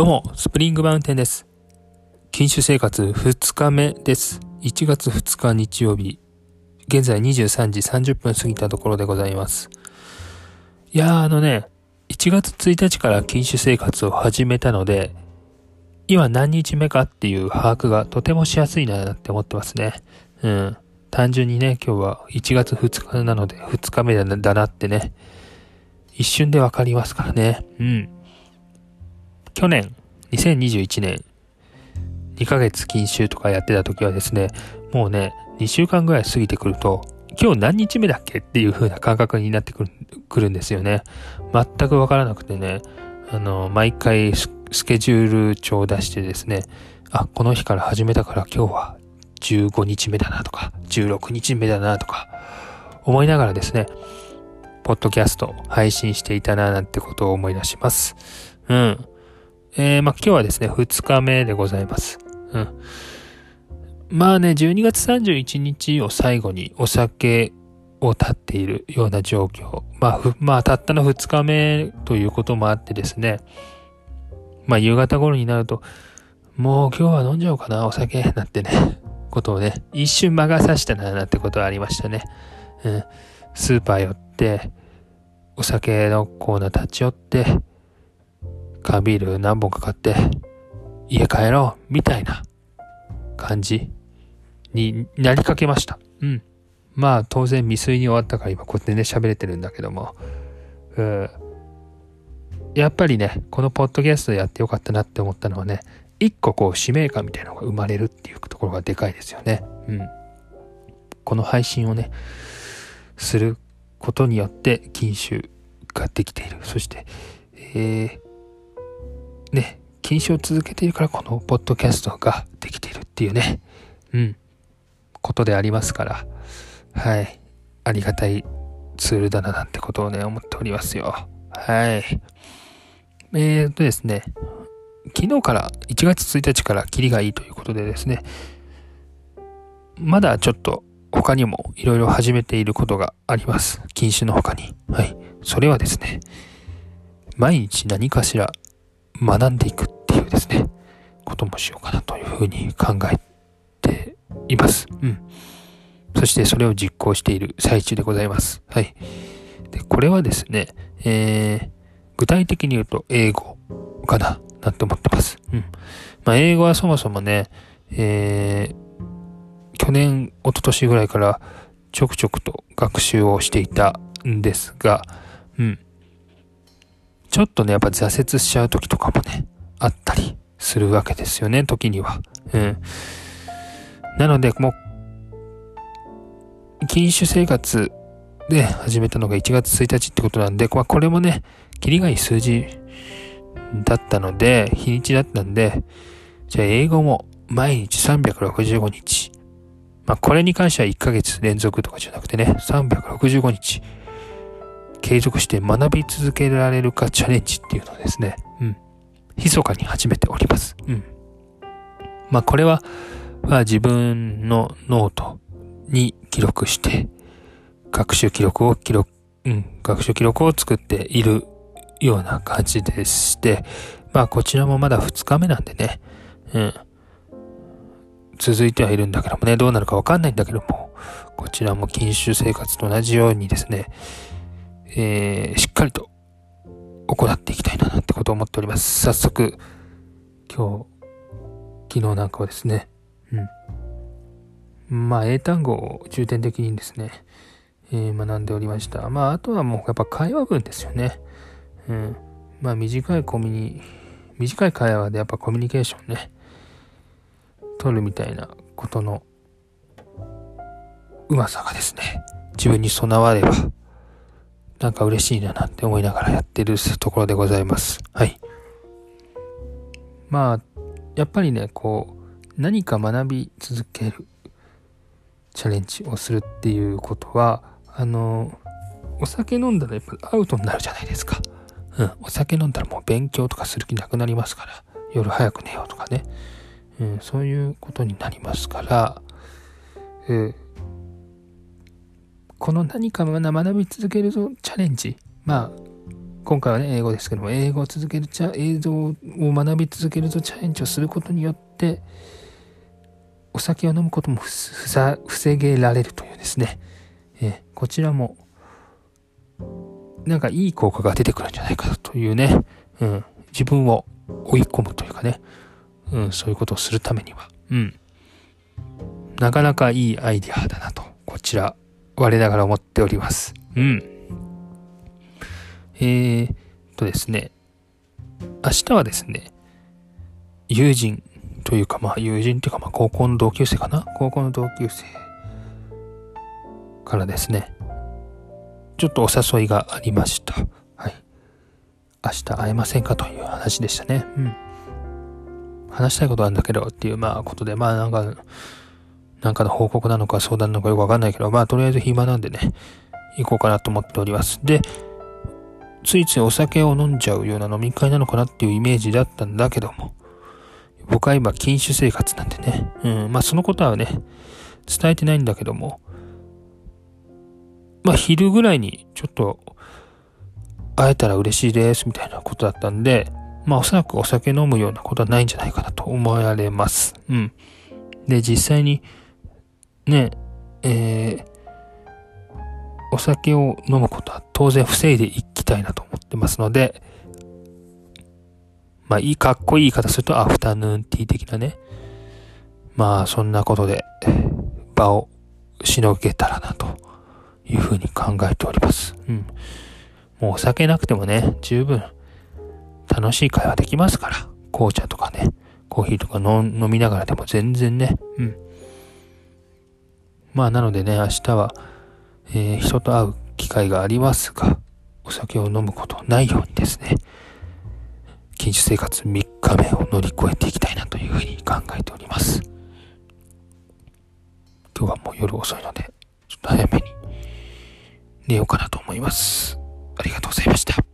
どうも、スプリングマウンテンです。禁酒生活2日目です。1月2日日曜日。現在23時30分過ぎたところでございます。いやーあのね、1月1日から禁酒生活を始めたので、今何日目かっていう把握がとてもしやすいなって思ってますね。うん。単純にね、今日は1月2日なので2日目だなだなってね、一瞬でわかりますからね。うん。去年、2021年、2ヶ月禁酒とかやってた時はですね、もうね、2週間ぐらい過ぎてくると、今日何日目だっけっていう風な感覚になってくるくるんですよね。全くわからなくてね、あの、毎回スケジュール帳を出してですね、あ、この日から始めたから今日は15日目だなとか、16日目だなとか、思いながらですね、ポッドキャスト配信していたななんてことを思い出します。うん。えー、まあ、今日はですね、2日目でございます。うん。まあね、12月31日を最後にお酒を立っているような状況。まあ、まあ、たったの2日目ということもあってですね、まあ、夕方頃になると、もう今日は飲んじゃおうかな、お酒、なんてね、ことをね、一瞬魔が差したな、なんてことはありましたね。うん。スーパー寄って、お酒のコーナー立ち寄って、缶ビール何本か買って、家帰ろう、みたいな感じになりかけました。うん。まあ当然未遂に終わったから今こうやってね喋れてるんだけども、うん。やっぱりね、このポッドキャストでやってよかったなって思ったのはね、一個こう使命感みたいなのが生まれるっていうところがでかいですよね。うん。この配信をね、することによって禁酒ができている。そして、えー、ね、禁酒を続けているからこのポッドキャストができているっていうね、うん、ことでありますから、はい、ありがたいツールだななんてことをね、思っておりますよ。はい。えーとですね、昨日から1月1日からキリがいいということでですね、まだちょっと他にもいろいろ始めていることがあります。禁酒の他に。はい。それはですね、毎日何かしら学んでいくっていうですね、こともしようかなというふうに考えています。うん。そしてそれを実行している最中でございます。はい。で、これはですね、えー、具体的に言うと英語かな、なんて思ってます。うん。まあ、英語はそもそもね、えー、去年、一昨年ぐらいからちょくちょくと学習をしていたんですが、うん。ちょっとね、やっぱ挫折しちゃう時とかもね、あったりするわけですよね、時には。うん。なので、もう、禁酒生活で始めたのが1月1日ってことなんで、まあ、これもね、キリがいい数字だったので、日にちだったんで、じゃあ英語も毎日365日。まあ、これに関しては1ヶ月連続とかじゃなくてね、365日。継続して学び続けられるかチャレンジっていうのをですね、うん。密かに始めております。うん。まあこれは、まあ自分のノートに記録して、学習記録を記録、うん、学習記録を作っているような感じでして、まあこちらもまだ2日目なんでね、うん。続いてはいるんだけどもね、どうなるかわかんないんだけども、こちらも禁酒生活と同じようにですね、えー、しっかりと行っていきたいななんてことを思っております。早速、今日、昨日なんかはですね、うん。まあ、英単語を重点的にですね、えー、学んでおりました。まあ、あとはもうやっぱ会話文ですよね。うん。まあ、短いコミュニ、短い会話でやっぱコミュニケーションね、取るみたいなことのうまさがですね、自分に備われば、なんか嬉しいななんて思いながらやってるところでございます。はい。まあ、やっぱりね、こう、何か学び続けるチャレンジをするっていうことは、あの、お酒飲んだらやっぱアウトになるじゃないですか。うん、お酒飲んだらもう勉強とかする気なくなりますから、夜早く寝ようとかね。うん、そういうことになりますから、うん、この何か学び続けるぞチャレンジ。まあ、今回はね、英語ですけども、英語を続けるチャ、映像を学び続けるとチャレンジをすることによって、お酒を飲むことも防げられるというですね、えこちらも、なんかいい効果が出てくるんじゃないかというね、うん、自分を追い込むというかね、うん、そういうことをするためには、うん、なかなかいいアイディアだなと、こちら、我ながら思っております。うん。えー、とですね、明日はですね、友人というか、まあ友人というか、まあ高校の同級生かな？高校の同級生からですね、ちょっとお誘いがありました。はい。明日会えませんかという話でしたね。うん。話したいことあるんだけどっていう、まあことで、まあなんか、なんかの報告なのか相談なのかよくわかんないけど、まあとりあえず暇なんでね、行こうかなと思っております。で、ついついお酒を飲んじゃうような飲み会なのかなっていうイメージだったんだけども、僕は今禁酒生活なんでね、うん、まあそのことはね、伝えてないんだけども、まあ昼ぐらいにちょっと会えたら嬉しいですみたいなことだったんで、まあおそらくお酒飲むようなことはないんじゃないかなと思われます。うん。で、実際にね、えー、お酒を飲むことは当然防いでいきたいなと思ってますので、まあいい、かっこいい言い方するとアフタヌーンティー的なね。まあそんなことで場をしのげたらなというふうに考えております。うん。もうお酒なくてもね、十分楽しい会話できますから。紅茶とかね、コーヒーとか飲みながらでも全然ね、うん。まあなのでね、明日は、えー、人と会う機会がありますが、お酒を飲むことないようにですね、禁酒生活3日目を乗り越えていきたいなというふうに考えております。今日はもう夜遅いので、ちょっと早めに寝ようかなと思います。ありがとうございました。